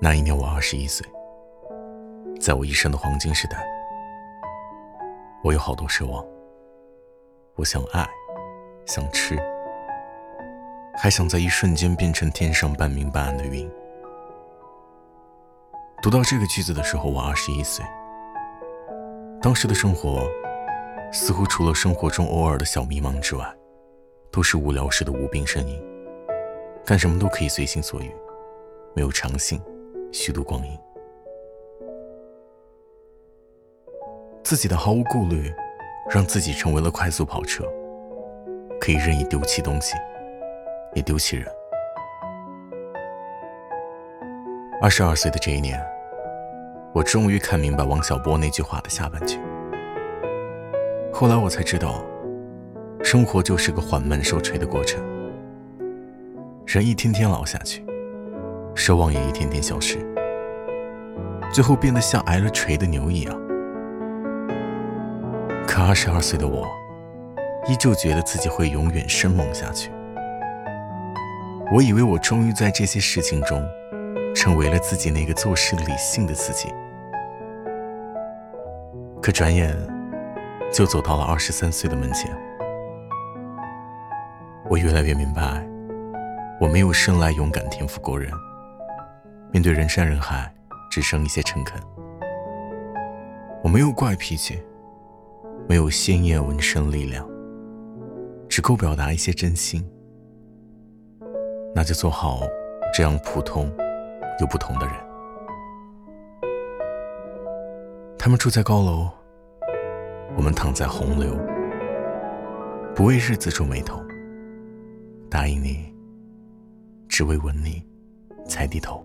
那一年我二十一岁，在我一生的黄金时代，我有好多奢望。我想爱，想吃，还想在一瞬间变成天上半明半暗的云。读到这个句子的时候，我二十一岁。当时的生活，似乎除了生活中偶尔的小迷茫之外，都是无聊时的无病呻吟，干什么都可以随心所欲，没有长性。虚度光阴，自己的毫无顾虑，让自己成为了快速跑车，可以任意丢弃东西，也丢弃人。二十二岁的这一年，我终于看明白王小波那句话的下半句。后来我才知道，生活就是个缓慢受锤的过程，人一天天老下去。奢望也一天天消失，最后变得像挨了锤的牛一样。可二十二岁的我，依旧觉得自己会永远生猛下去。我以为我终于在这些事情中，成为了自己那个做事理性的自己。可转眼，就走到了二十三岁的门前。我越来越明白，我没有生来勇敢、天赋过人。面对人山人海，只剩一些诚恳。我没有怪脾气，没有鲜艳纹身力量，只够表达一些真心。那就做好这样普通又不同的人。他们住在高楼，我们躺在洪流，不为日子皱眉头，答应你，只为吻你才低头。